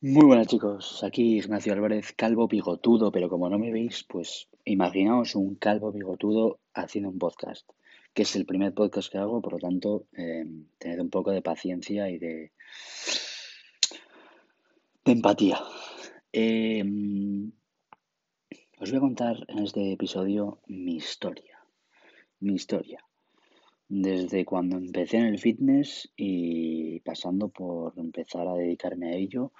Muy buenas chicos, aquí Ignacio Álvarez, calvo bigotudo, pero como no me veis, pues imaginaos un calvo bigotudo haciendo un podcast, que es el primer podcast que hago, por lo tanto, eh, tened un poco de paciencia y de, empatía. Eh, os voy a contar en este episodio mi historia, mi historia, desde cuando empecé en el fitness y pasando por empezar a dedicarme a ello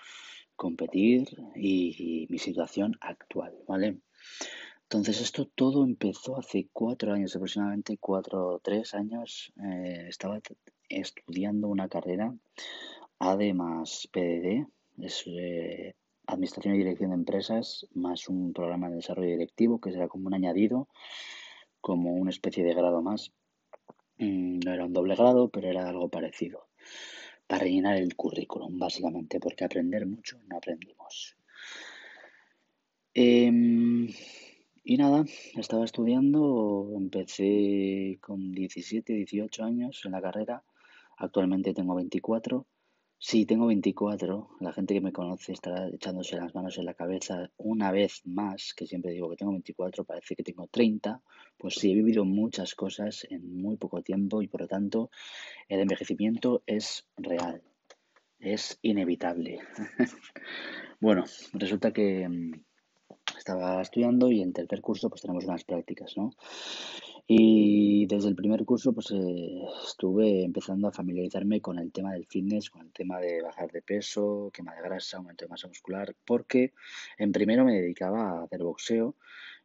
competir y, mi situación actual, ¿vale? Entonces esto todo empezó hace cuatro años, aproximadamente cuatro o tres años. Eh, estaba estudiando una carrera AD más PDD, es eh, Administración y Dirección de Empresas, más un programa de desarrollo directivo, que será como un añadido, como una especie de grado más. Mm, no era un doble grado, pero era algo parecido. Para rellenar el currículum, básicamente, porque aprender mucho no aprendimos. Em, y nada, estaba estudiando, empecé con 17, 18 años en la carrera, actualmente tengo 24 Sí, tengo 24. La gente que me conoce estará echándose las manos en la cabeza una vez más, que siempre digo que tengo 24, parece que tengo 30. Pues sí, he vivido muchas cosas en muy poco tiempo y por lo tanto el envejecimiento es real, es inevitable. bueno, resulta que mm, estaba estudiando y en tercer curso pues tenemos unas prácticas, ¿no? Y desde el primer curso pues eh, estuve empezando a familiarizarme con el tema del fitness, con el tema de bajar de peso, quema de grasa, aumento de masa muscular, porque en primero me dedicaba a hacer boxeo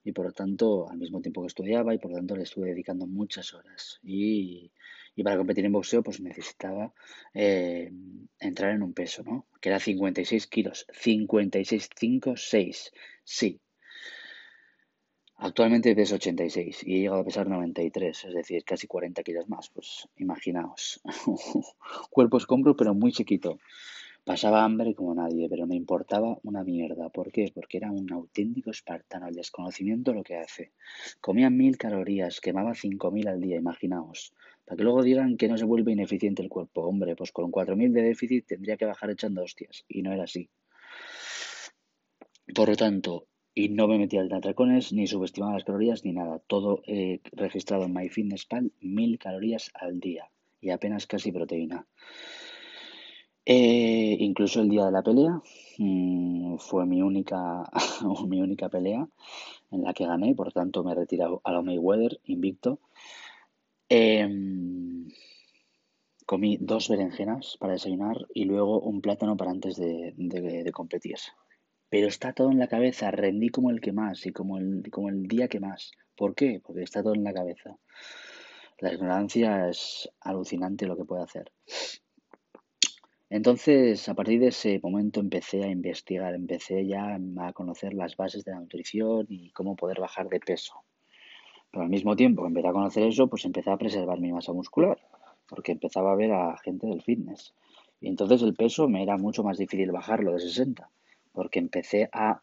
y por lo tanto al mismo tiempo que estudiaba y por lo tanto le estuve dedicando muchas horas. Y, y para competir en boxeo pues necesitaba eh, entrar en un peso, ¿no? Que era 56 kilos, 56, 5, 6, sí, Actualmente peso 86 y he llegado a pesar 93, es decir, casi 40 kilos más. Pues imaginaos, cuerpo escombro pero muy chiquito. Pasaba hambre como nadie, pero me importaba una mierda. ¿Por qué? Porque era un auténtico espartano, el desconocimiento lo que hace. Comía mil calorías, quemaba cinco mil al día, imaginaos. Para que luego digan que no se vuelve ineficiente el cuerpo. Hombre, pues con cuatro mil de déficit tendría que bajar echando hostias. Y no era así. Por lo tanto, y no me metía en atracones, ni subestimaba las calorías, ni nada. Todo eh, registrado en MyFitnessPal, mil calorías al día y apenas casi proteína. Eh, incluso el día de la pelea mm, fue mi única, mi única pelea en la que gané, por tanto me he retirado a la Mayweather invicto. Em, comí dos berenjenas para desayunar y luego un plátano para antes de, de competir pero está todo en la cabeza, rendí como el que más y como el, como el día que más. ¿Por qué? Porque está todo en la cabeza. La ignorancia es alucinante lo que puede hacer. Entonces, a partir de ese momento empecé a investigar, empecé ya a conocer las bases de la nutrición y cómo poder bajar de peso. Pero al mismo tiempo que empecé a conocer eso, pues empecé a preservar mi masa muscular, porque empezaba a ver a gente del fitness. Y entonces el peso me era mucho más difícil bajarlo de 60 porque empecé a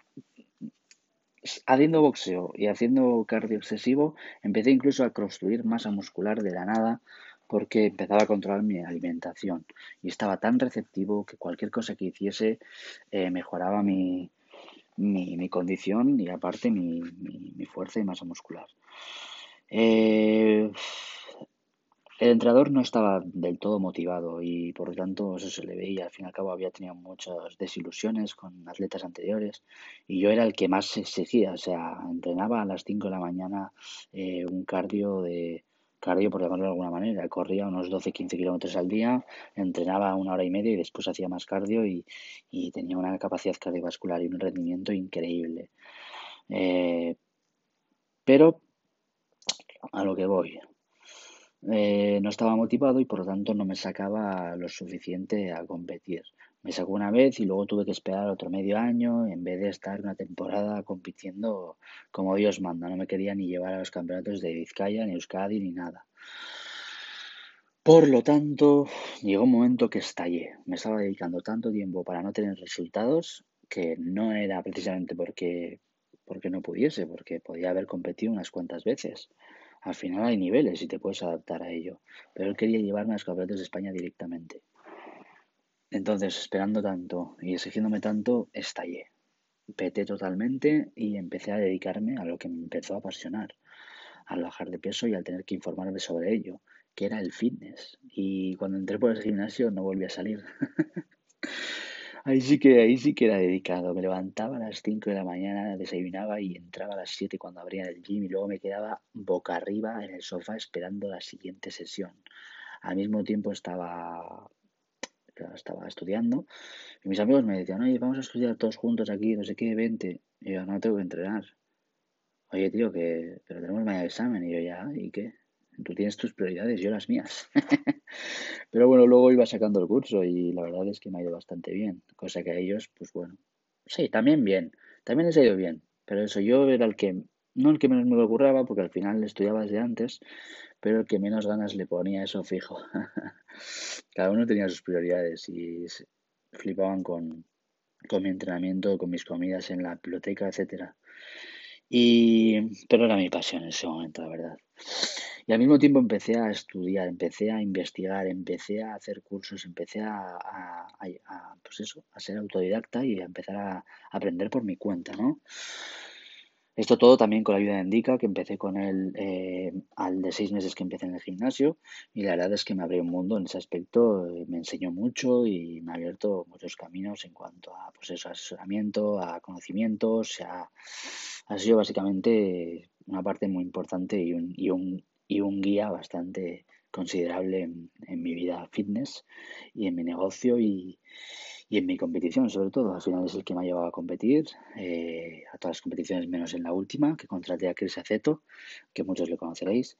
haciendo boxeo y haciendo cardio excesivo, empecé incluso a construir masa muscular de la nada porque empezaba a controlar mi alimentación y estaba tan receptivo que cualquier cosa que hiciese eh, mejoraba mi, mi, condición y aparte mi, mi, fuerza y masa muscular. Eh, el entrenador no estaba del todo motivado y por lo tanto eso se le veía. Al fin y al cabo había tenido muchas desilusiones con atletas anteriores y yo era el que más exigía. O sea, entrenaba a las 5 de la mañana eh, un cardio de cardio por llamarlo de alguna manera. Corría unos 12-15 kilómetros al día, entrenaba una hora y media y después hacía más cardio y, tenía una capacidad cardiovascular y un rendimiento increíble. Eh, pero a lo que voy, eh, no estaba motivado y por lo tanto no me sacaba lo suficiente a competir. Me sacó una vez y luego tuve que esperar otro medio año en vez de estar una temporada compitiendo como Dios manda. No me quería ni llevar a los campeonatos de Vizcaya, ni Euskadi, ni nada. Por lo tanto, llegó un momento que estallé. Me estaba dedicando tanto tiempo para no tener resultados que no era precisamente porque, porque no pudiese, porque podía haber competido unas cuantas veces. Al final hay niveles y te puedes adaptar a ello. Pero él quería llevarme a los campeonatos de España directamente. Entonces, esperando tanto y exigiéndome tanto, estallé. Peté totalmente y empecé a dedicarme a lo que me empezó a apasionar, al bajar de peso y al tener que informarme sobre ello, que era el fitness. Y cuando entré por el gimnasio no volví a salir. ahí sí que, ahí sí que era dedicado. Me levantaba a las 5 de la mañana, desayunaba y entraba a las 7 cuando abría el gym y luego me quedaba boca arriba en el sofá esperando la siguiente sesión. Al mismo tiempo estaba estaba estudiando y mis amigos me decían, oye, vamos a estudiar todos juntos aquí, no sé qué, vente. Y yo, no tengo que entrenar. Oye, tío, que pero tenemos mañana examen. Y yo, ya, ¿y qué? Tú tienes tus prioridades, yo las mías. pero bueno, luego iba sacando el curso y la verdad es que me ha ido bastante bien. Cosa que a ellos, pues bueno. Sí, también bien. También les ha ido bien. Pero eso, yo era el que, no el que menos me lo ocurraba, porque al final estudiaba desde antes, pero el que menos ganas le ponía eso fijo. Cada uno tenía sus prioridades y flipaban con, con mi entrenamiento, con mis comidas en la biblioteca, etcétera. Y, pero era mi pasión en ese momento, la verdad. Y al mismo tiempo empecé a estudiar, empecé a investigar, empecé a hacer cursos, empecé a, a, pues eso, a ser autodidacta y a empezar a aprender por mi cuenta, ¿no? Esto todo también con la ayuda de Indica, que empecé con él eh, al de seis meses que empecé en el gimnasio y la verdad es que me abrió un mundo en ese aspecto, eh, me enseñó mucho y me ha abierto muchos caminos en cuanto a pues eso, asesoramiento, a conocimientos, ha sido básicamente una parte muy importante y un, y un, y un guía bastante considerable en, en mi vida fitness y en mi negocio y, y en mi competición, sobre todo, al final es el que me ha llevado a competir, eh, a todas las competiciones menos en la última, que contraté a Chris Aceto, que muchos le conoceréis.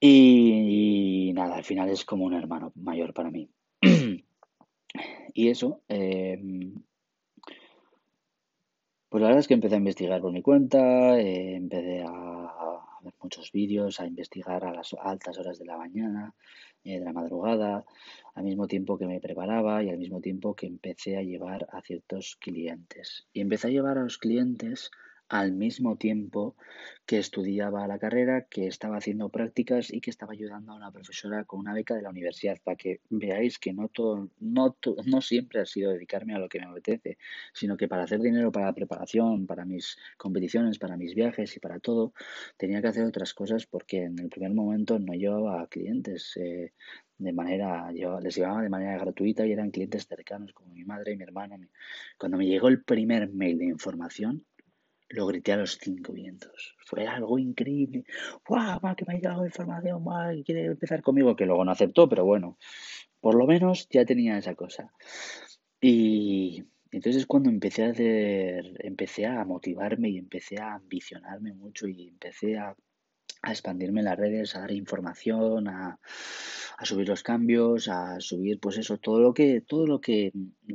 Y, nada, al final es como un hermano mayor para mí. y eso, em, pues la verdad es que empecé a investigar por mi cuenta, eh, empecé a ver muchos vídeos, a investigar a las altas horas de la mañana, eh, de la madrugada, al mismo tiempo que me preparaba y al mismo tiempo que empecé a llevar a ciertos clientes. Y empecé a llevar a los clientes al mismo tiempo que estudiaba la carrera, que estaba haciendo prácticas y que estaba ayudando a una profesora con una beca de la universidad, para que veáis que no, todo, no, no siempre ha sido dedicarme a lo que me apetece, sino que para hacer dinero para la preparación, para mis competiciones, para mis viajes y para todo, tenía que hacer otras cosas porque en el primer momento no llevaba clientes. Eh, de manera, yo les llevaba de manera gratuita y eran clientes cercanos como mi madre y mi hermano. Cuando me llegó el primer mail de información, lo grité a los cinco vientos. Fue algo increíble. ¡Guau! que me ha llegado información, ¡guau! quiere empezar conmigo, que luego no aceptó, pero bueno, por lo menos ya tenía esa cosa. Y entonces cuando empecé a hacer, empecé a motivarme y empecé a ambicionarme mucho y empecé a, a expandirme en las redes, a dar información, a, a subir los cambios, a subir pues eso, todo lo que, todo lo que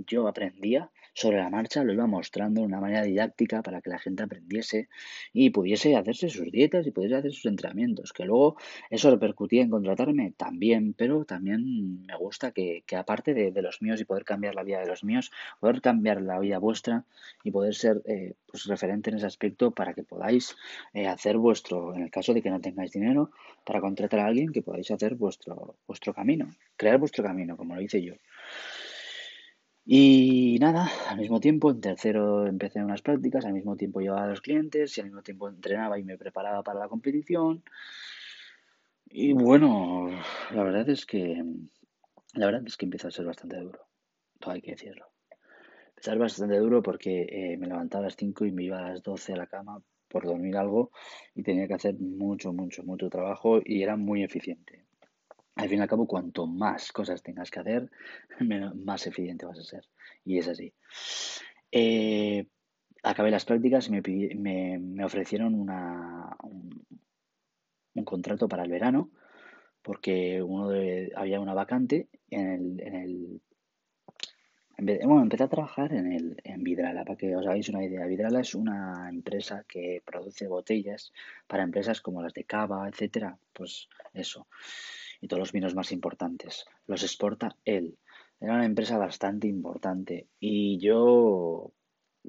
yo aprendía sobre la marcha, lo iba mostrando de una manera didáctica para que la gente aprendiese y pudiese hacerse sus dietas y pudiese hacer sus entrenamientos. Que luego eso repercutía en contratarme también, pero también me gusta que, que aparte de, de, los míos y poder cambiar la vida de los míos, poder cambiar la vida vuestra y poder ser eh, pues referente en ese aspecto para que podáis eh, hacer vuestro, en el caso de que no tengáis dinero, para contratar a alguien que podáis hacer vuestro, vuestro camino, crear vuestro camino, como lo hice yo. Y nada, al mismo tiempo, en tercero empecé unas prácticas, al mismo tiempo llevaba a los clientes y al mismo tiempo entrenaba y me preparaba para la competición. Y bueno, la verdad es que la verdad es que empieza a ser bastante duro, todo hay que decirlo. Empezar bastante duro porque eh, me levantaba a las 5 y me iba a las 12 a la cama por dormir algo y tenía que hacer mucho, mucho, mucho trabajo y era muy eficiente al fin y al cabo, cuanto más cosas tengas que hacer, más eficiente vas a ser. Y es así. Eh, acabé las prácticas y me, me, ofrecieron una, un, contrato para el verano, porque uno de, había una vacante en el, en el bueno, empecé a trabajar en, el, en Vidrala, para que os hagáis una idea. Vidrala es una empresa que produce botellas para empresas como las de Cava, etcétera. Pues eso y todos los vinos más importantes. Los exporta él. Era una empresa bastante importante y yo,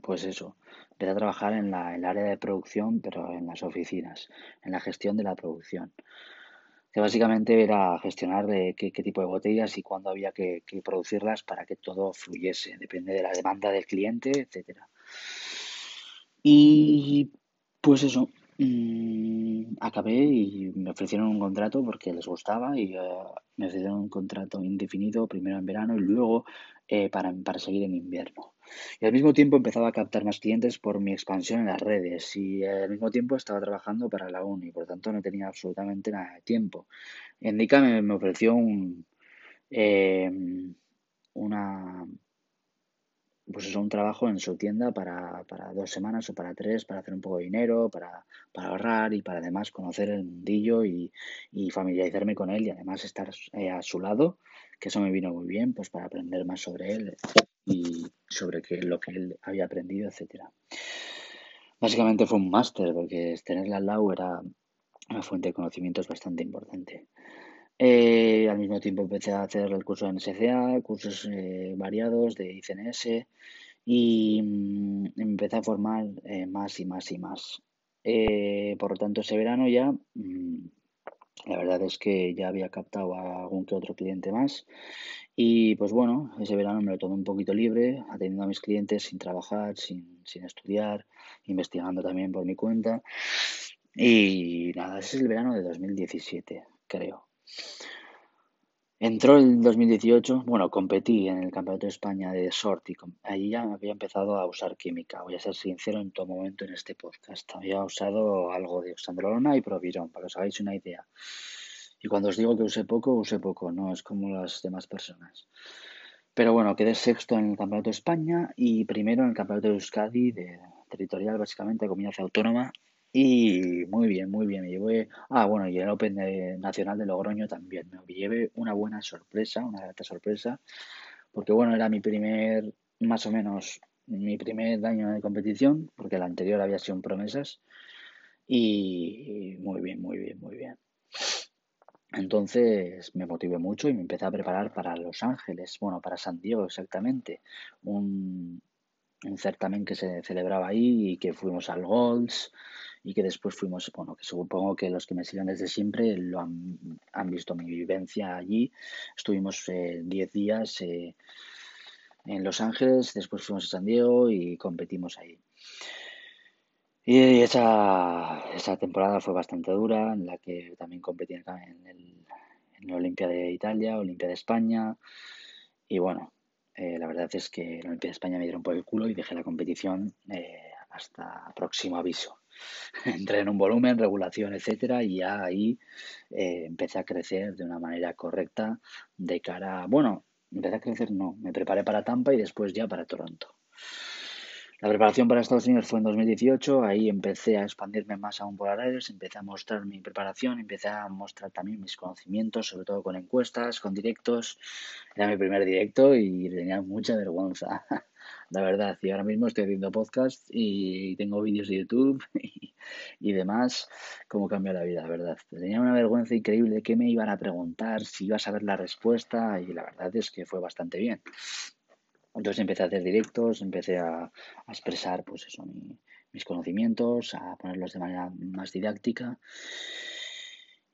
pues eso, empecé a trabajar en, la, el área de producción, pero en las oficinas, en la gestión de la producción. que básicamente era gestionar de qué, tipo de botellas y cuándo había que, producirlas para que todo fluyese, depende de la demanda del cliente, etcétera. Y pues eso, acabé y me ofrecieron un contrato porque les gustaba y eh, me ofrecieron un contrato indefinido, primero en verano y luego eh, para, para seguir en invierno. Y al mismo tiempo empezaba a captar más clientes por mi expansión en las redes y al mismo tiempo estaba trabajando para la uni, por tanto no tenía absolutamente nada de tiempo. Indica me, me ofreció un, eh, una, pues eso, un trabajo en su tienda para, para, dos semanas o para tres, para hacer un poco de dinero, para, para ahorrar y para además conocer el mundillo y, y familiarizarme con él y además estar eh, a su lado, que eso me vino muy bien, pues para aprender más sobre él y sobre qué, lo que él había aprendido, etcétera. Básicamente fue un máster, porque tenerla al lado era una fuente de conocimientos bastante importante. Eh, al mismo tiempo empecé a hacer el curso de NSCA, cursos eh, variados de ICNS y mm, empecé a formar eh, más y más y más. por lo tanto, ese verano ya, mm, la verdad es que ya había captado a algún que otro cliente más y pues bueno, ese verano me lo tomé un poquito libre, atendiendo a mis clientes sin trabajar, sin, sin estudiar, investigando también por mi cuenta. Y nada, ese es el verano de 2017, creo. Entró el 2018, bueno, competí en el Campeonato de España de Short y ahí ya había empezado a usar química. Voy a ser sincero en todo momento en este podcast. Había usado algo de oxandrolona y provirón, para que os hagáis una idea. Y cuando os digo que usé poco, usé poco, no es como las demás personas. Pero bueno, quedé sexto en el Campeonato de España y primero en el Campeonato de Euskadi, de territorial básicamente, de comunidad autónoma. Y muy bien, muy bien. Me llevé. Ah, bueno, y el Open Nacional de Logroño también. Me llevé una buena sorpresa, una grata sorpresa. Porque bueno, era mi primer, más o menos, mi primer año de competición, porque el anterior había sido promesas. Y muy bien, muy bien, muy bien. Entonces me motivé mucho y me empecé a preparar para Los Ángeles, bueno, para San Diego exactamente, un, un certamen que se celebraba ahí y que fuimos al Golds y que después fuimos, bueno, que supongo que los que me siguen desde siempre lo han, han visto mi vivencia allí. Estuvimos 10 eh, días eh, en Los Ángeles, después fuimos a San Diego y competimos ahí. Y esa, esa temporada fue bastante dura, en la que también competí en, el, en la Olimpia de Italia, Olimpia de España. Y bueno, eh, la verdad es que la Olimpia de España me dieron por el culo y dejé la competición hasta próximo aviso. Entré en un volumen, regulación, etcétera, y ya ahí eh, empecé a crecer de una manera correcta de cara. Bueno, empecé a crecer, no, me preparé para Tampa y después ya para Toronto. La preparación para Estados Unidos fue en 2018, ahí empecé a expandirme más aún por redes, empecé a mostrar mi preparación, empecé a mostrar también mis conocimientos, sobre todo con encuestas, con directos. Era mi primer directo y tenía mucha vergüenza, la verdad. Y ahora mismo estoy haciendo podcast y tengo vídeos de YouTube y, demás. Cómo cambió la vida, la verdad. Tenía una vergüenza increíble de qué me iban a preguntar, si iba a saber la respuesta y la verdad es que fue bastante bien. Entonces empecé a hacer directos, empecé a, expresar pues eso, mis conocimientos, a ponerlos de manera más didáctica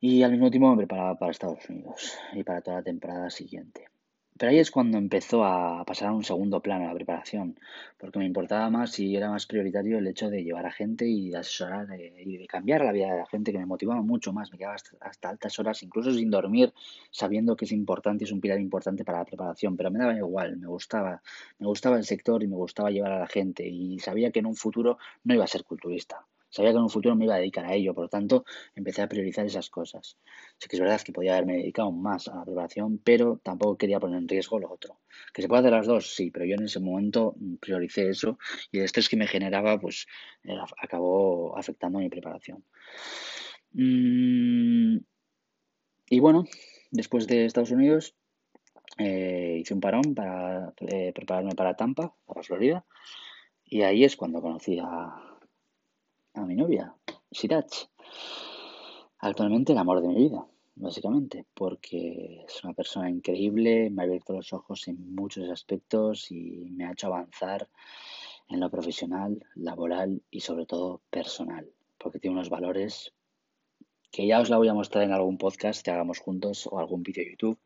y al mismo tiempo me preparaba para Estados Unidos y para toda la temporada siguiente. Pero ahí es cuando empezó a pasar a un segundo plano la preparación, porque me importaba más y era más prioritario el hecho de llevar a gente y de asesorar eh, y de cambiar la vida de la gente, que me motivaba mucho más. Me quedaba hasta, altas horas, incluso sin dormir, sabiendo que es importante, es un pilar importante para la preparación, pero me daba igual, me gustaba, me gustaba el sector y me gustaba llevar a la gente y sabía que en un futuro no iba a ser culturista. Sabía que en un futuro me iba a dedicar a ello, por lo tanto empecé a priorizar esas cosas. Sí que es verdad que podía haberme dedicado más a la preparación, pero tampoco quería poner en riesgo lo otro. Que se puede hacer las dos, sí, pero yo en ese momento prioricé eso y el estrés que me generaba pues eh, acabó afectando mi preparación. Mm, y bueno, después de Estados Unidos eh, hice un parón para eh, prepararme para Tampa, para Florida, y ahí es cuando conocí a, a mi novia, Sirach. Actualmente el amor de mi vida, básicamente, porque es una persona increíble, me ha abierto los ojos en muchos aspectos y me ha hecho avanzar en lo profesional, laboral y sobre todo personal, porque tiene unos valores que ya os la voy a mostrar en algún podcast que hagamos juntos o algún vídeo de YouTube,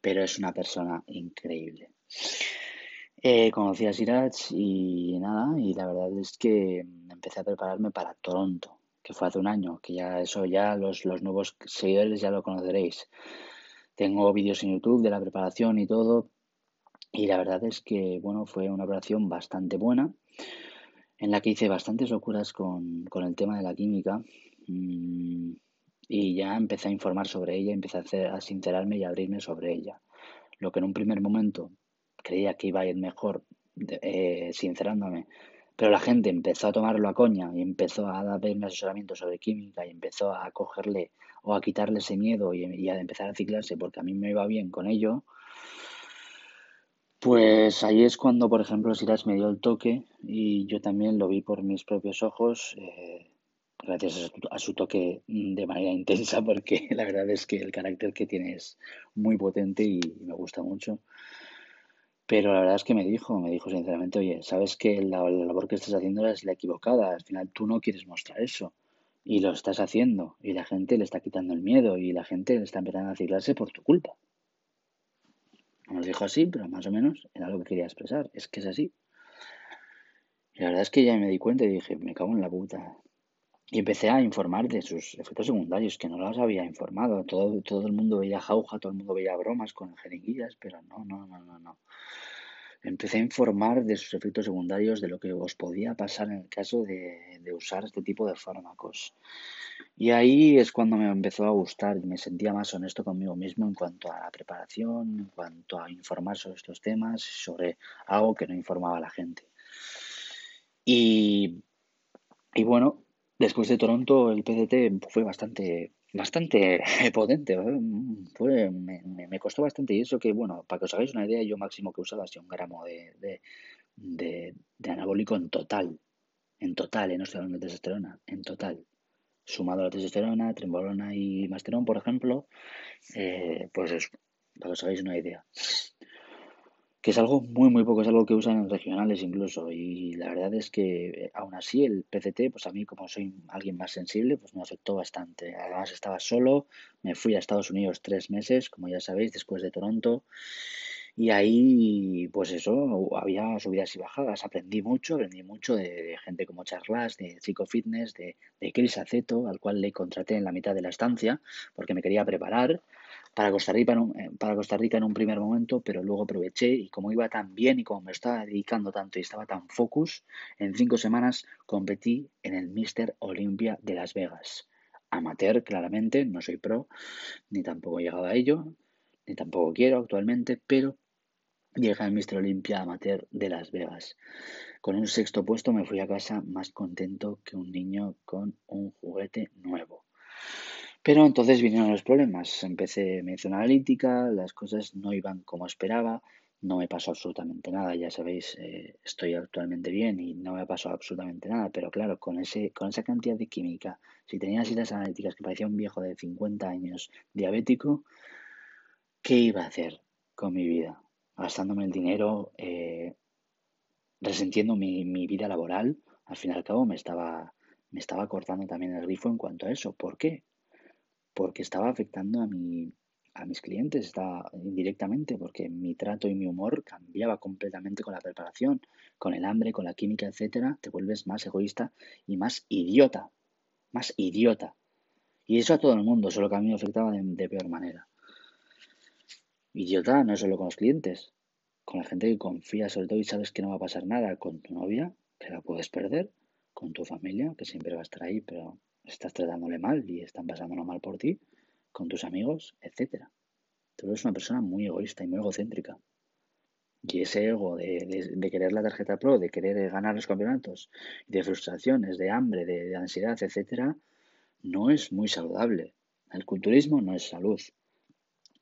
pero es una persona increíble. Eh, conocí a Siraj y nada, y la verdad es que empecé a prepararme para Toronto, que fue hace un año, que ya eso ya los, los nuevos seguidores ya lo conoceréis. Tengo vídeos en YouTube de la preparación y todo, y la verdad es que, bueno, fue una operación bastante buena, en la que hice bastantes locuras con, con el tema de la química. Mm, y ya empecé a informar sobre ella, empecé a, hacer, a sincerarme y abrirme sobre ella. Lo que en un primer momento creía que iba a ir mejor eh, sincerándome, pero la gente empezó a tomarlo a coña y empezó a darme asesoramiento sobre química y empezó a cogerle o a quitarle ese miedo y, a empezar a ciclarse porque a mí me iba bien con ello, pues ahí es cuando, por ejemplo, Silas me dio el toque y yo también lo vi por mis propios ojos, eh, gracias a su, toque de manera intensa, porque la verdad es que el carácter que tiene es muy potente y me gusta mucho. Pero la verdad es que me dijo, me dijo sinceramente, oye, sabes que la, labor que estás haciendo es la equivocada, al final tú no quieres mostrar eso y lo estás haciendo y la gente le está quitando el miedo y la gente le está empezando a ciclarse por tu culpa. No lo dijo así, pero más o menos era lo que quería expresar, es que es así. Y la verdad es que ya me di cuenta y dije, me cago en la puta. Y empecé a informar de sus efectos secundarios, que no los había informado. Todo, todo el mundo veía jauja, todo el mundo veía bromas con jeringuillas, pero no, no, no, no, no empecé a informar de sus efectos secundarios, de lo que os podía pasar en el caso de, de, usar este tipo de fármacos. Y ahí es cuando me empezó a gustar y me sentía más honesto conmigo mismo en cuanto a la preparación, en cuanto a informar sobre estos temas, sobre algo que no informaba a la gente. Y, y bueno, después de Toronto el PCT fue bastante bastante potente, Fue, me, me, costó bastante. Y eso que, bueno, para que os hagáis una idea, yo máximo que usaba sido un gramo de, de, de, de, anabólico en total. En total, ¿eh? no estoy hablando de testosterona, en total. Sumado a la testosterona, trembolona y masterón, por ejemplo, eh, pues eso, para que os hagáis una idea que es algo muy, muy poco, es algo que usan en regionales incluso. Y la verdad es que eh, aún así el PCT, pues a mí como soy alguien más sensible, pues me afectó bastante. Además estaba solo, me fui a Estados Unidos tres meses, como ya sabéis, después de Toronto. Y ahí, pues eso, había subidas y bajadas. Aprendí mucho, aprendí mucho de, gente como Charlas, de Chico Fitness, de, de Chris Aceto, al cual le contraté en la mitad de la estancia, porque me quería preparar para Costa Rica en un, eh, para Costa Rica en un primer momento, pero luego aproveché y como iba tan bien y como me estaba dedicando tanto y estaba tan focus, en cinco semanas competí en el Mister Olympia de Las Vegas. Amateur, claramente, no soy pro, ni tampoco he llegado a ello, ni tampoco quiero actualmente, pero llegué al Mister Olympia Amateur de Las Vegas. Con un sexto puesto me fui a casa más contento que un niño con un juguete nuevo. Pero entonces vinieron los problemas. Empecé, me hice una analítica, las cosas no iban como esperaba, no me pasó absolutamente nada. Ya sabéis, eh, estoy actualmente bien y no me pasó absolutamente nada. Pero claro, con, ese, con esa cantidad de química, si tenía así las analíticas que parecía un viejo de 50 años diabético, ¿qué iba a hacer con mi vida? Gastándome el dinero, eh, resentiendo mi, mi vida laboral. Al fin y al cabo me estaba, me estaba cortando también el grifo en cuanto a eso. ¿Por qué? Porque estaba afectando a, mi, a mis clientes, estaba indirectamente, porque mi trato y mi humor cambiaba completamente con la preparación, con el hambre, con la química, etcétera, te vuelves más egoísta y más idiota, más idiota. Y eso a todo el mundo, solo que a mí me afectaba de, de peor manera. Idiota no solo con los clientes, con la gente que confía sobre todo y sabes que no va a pasar nada con tu novia, que la puedes perder, con tu familia, que siempre va a estar ahí, pero estás tratándole mal y están pasándolo mal por ti, con tus amigos, etc. Tú eres una persona muy egoísta y muy egocéntrica. Y ese ego de, querer la tarjeta pro, de querer ganar los campeonatos, de frustraciones, de hambre, de, de ansiedad, etc., no es muy saludable. El culturismo no es salud.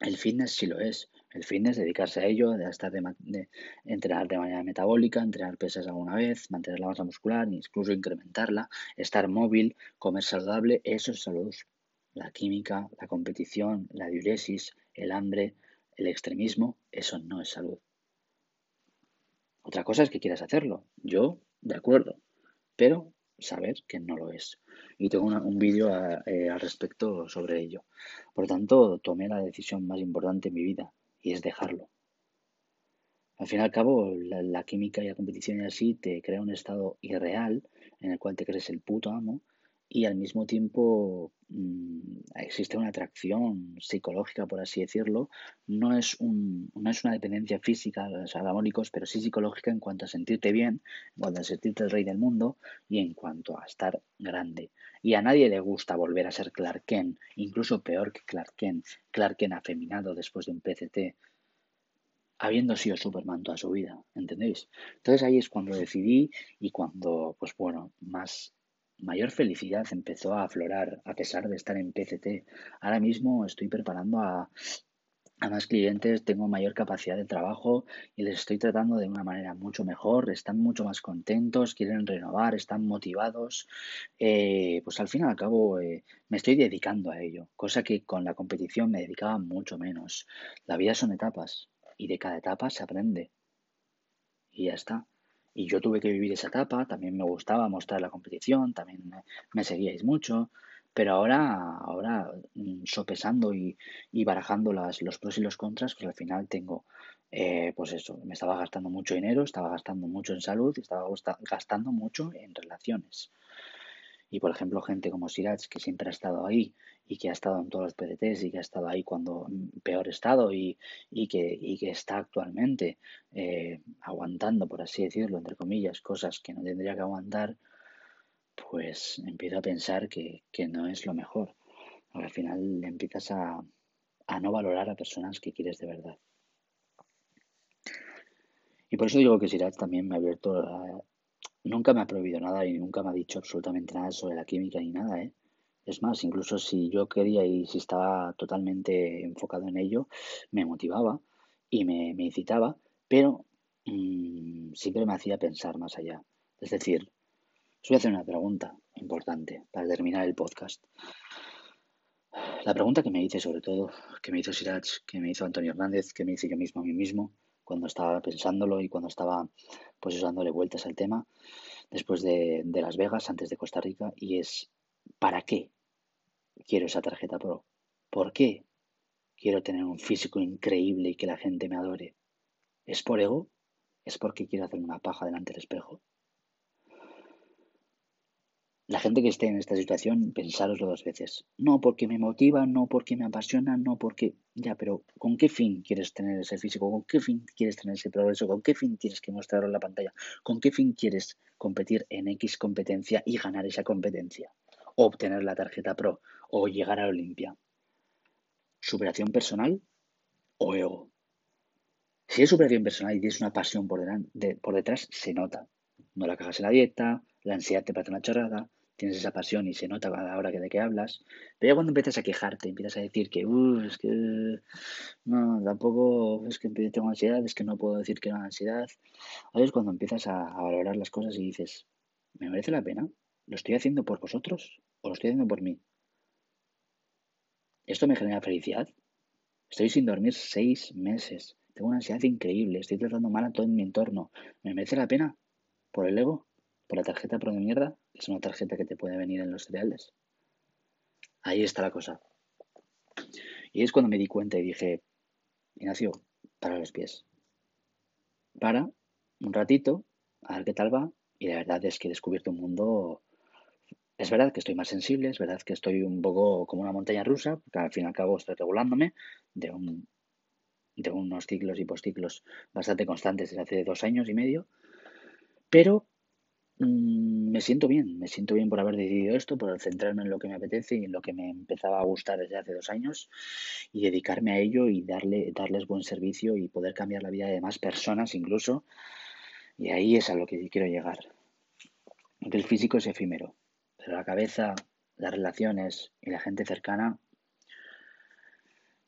El fitness sí lo es. El fitness, dedicarse a ello, de estar de, entrenar de manera metabólica, entrenar pesas alguna vez, mantener la masa muscular, incluso incrementarla, estar móvil, comer saludable, eso es salud. La química, la competición, la diuresis, el hambre, el extremismo, eso no es salud. Otra cosa es que quieras hacerlo. Yo, de acuerdo. Pero saber que no lo es. Y tengo un vídeo eh, al respecto sobre ello. Por lo tanto, tomé la decisión más importante en mi vida y es dejarlo. Al fin y al cabo, la, química y la competición y así te crea un estado irreal en el cual te crees el puto amo y al mismo tiempo mm, existe una atracción psicológica, por así decirlo. No es, un, no es una dependencia física, o sea, amóricos, pero sí psicológica en cuanto a sentirte bien, en cuanto a sentirte el rey del mundo y en cuanto a estar grande. Y a nadie le gusta volver a ser Clark Kent, incluso peor que Clark Kent, Clark Kent afeminado después de un PCT habiendo sido Superman toda su vida, ¿entendéis? Entonces ahí es cuando decidí y cuando, pues bueno, más mayor felicidad empezó a aflorar a pesar de estar en PCT. Ahora mismo estoy preparando a, más clientes, tengo mayor capacidad de trabajo y les estoy tratando de una manera mucho mejor, están mucho más contentos, quieren renovar, están motivados. Eh, pues al fin y al cabo eh, me estoy dedicando a ello, cosa que con la competición me dedicaba mucho menos. La vida son etapas y de cada etapa se aprende. Y ya está. Y yo tuve que vivir esa etapa, también me gustaba mostrar la competición, también me, seguíais mucho, pero ahora, ahora mm, sopesando y, y barajando las, los pros y los contras, pues al final tengo, eh, pues eso, me estaba gastando mucho dinero, estaba gastando mucho en salud estaba gastando mucho en relaciones. Y por ejemplo, gente como Siraj, que siempre ha estado ahí y que ha estado en todos los PDTs y que ha estado ahí cuando peor estado y, y, que, y que está actualmente eh, aguantando, por así decirlo, entre comillas, cosas que no tendría que aguantar, pues empiezo a pensar que, que no es lo mejor. Al final empiezas a, a no valorar a personas que quieres de verdad. Y por eso digo que Siraj también me ha abierto Nunca me ha prohibido nada y nunca me ha dicho absolutamente nada sobre la química ni nada, ¿eh? Es más, incluso si yo quería y si estaba totalmente enfocado en ello, me motivaba y me, incitaba, pero mm, siempre me hacía pensar más allá. Es decir, os voy a hacer una pregunta importante para terminar el podcast. La pregunta que me hice sobre todo, que me hizo Sirach, que me hizo Antonio Hernández, que me hice yo mismo a mí mismo, cuando estaba pensándolo y cuando estaba pues dándole vueltas al tema después de, de Las Vegas, antes de Costa Rica, y es ¿para qué quiero esa tarjeta Pro? ¿Por qué quiero tener un físico increíble y que la gente me adore? ¿Es por ego? ¿Es porque quiero hacer una paja delante del espejo? La gente que esté en esta situación, pensároslo dos veces. No porque me motiva, no porque me apasiona, no porque... Ya, pero ¿con qué fin quieres tener ese físico? ¿Con qué fin quieres tener ese progreso? ¿Con qué fin tienes que mostrarlo en la pantalla? ¿Con qué fin quieres competir en X competencia y ganar esa competencia? O obtener la tarjeta Pro o llegar a Olimpia. ¿Superación personal o ego? Si es superación personal y tienes una pasión por, detrás, se nota. No la cagas en la dieta, la ansiedad te parece una chorrada, tienes esa pasión y se nota a la hora que de qué hablas, pero ya cuando empiezas a quejarte, empiezas a decir que, uh, es que no, tampoco, es que tengo ansiedad, es que no puedo decir que no ansiedad, ahí es cuando empiezas a, valorar las cosas y dices, ¿me merece la pena? ¿Lo estoy haciendo por vosotros o lo estoy haciendo por mí? ¿Esto me genera felicidad? Estoy sin dormir seis meses. Tengo una ansiedad increíble. Estoy tratando mal a todo en mi entorno. ¿Me merece la pena? ¿Por el ego? ¿Por la tarjeta pro de mierda? es una tarjeta que te puede venir en los cereales. Ahí está la cosa. Y es cuando me di cuenta y dije, Ignacio, para los pies. Para un ratito, a ver qué tal va. Y la verdad es que he descubierto un mundo. Es verdad que estoy más sensible, es verdad que estoy un poco como una montaña rusa, porque al fin y al cabo estoy regulándome de, un, de unos ciclos y postciclos bastante constantes desde hace dos años y medio. Pero Mm, me siento bien, me siento bien por haber decidido esto, por centrarme en lo que me apetece y en lo que me empezaba a gustar desde hace dos años y dedicarme a ello y darle, darles buen servicio y poder cambiar la vida de más personas incluso. Y ahí es a lo que quiero llegar. El físico es efímero, pero la cabeza, las relaciones y la gente cercana,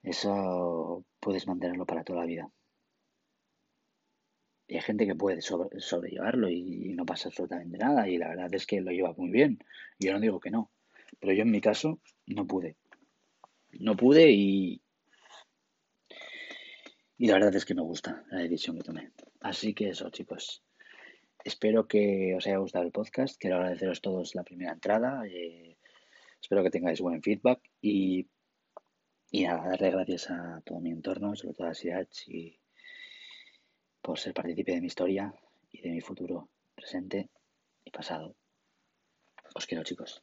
eso puedes mantenerlo para toda la vida. Y hay gente que puede sobrellevarlo y, no pasa absolutamente nada. Y la verdad es que lo lleva muy bien. Yo no digo que no. Pero yo en mi caso no pude. No pude y. Y la verdad es que me gusta la decisión que tomé. Así que eso, chicos. Espero que os haya gustado el podcast. Quiero agradeceros todos la primera entrada. Eh, espero que tengáis buen feedback. Y, y nada, darle gracias a todo mi entorno, sobre todo a Sirach y por ser partícipe de mi historia y de mi futuro presente y pasado. Os quiero chicos.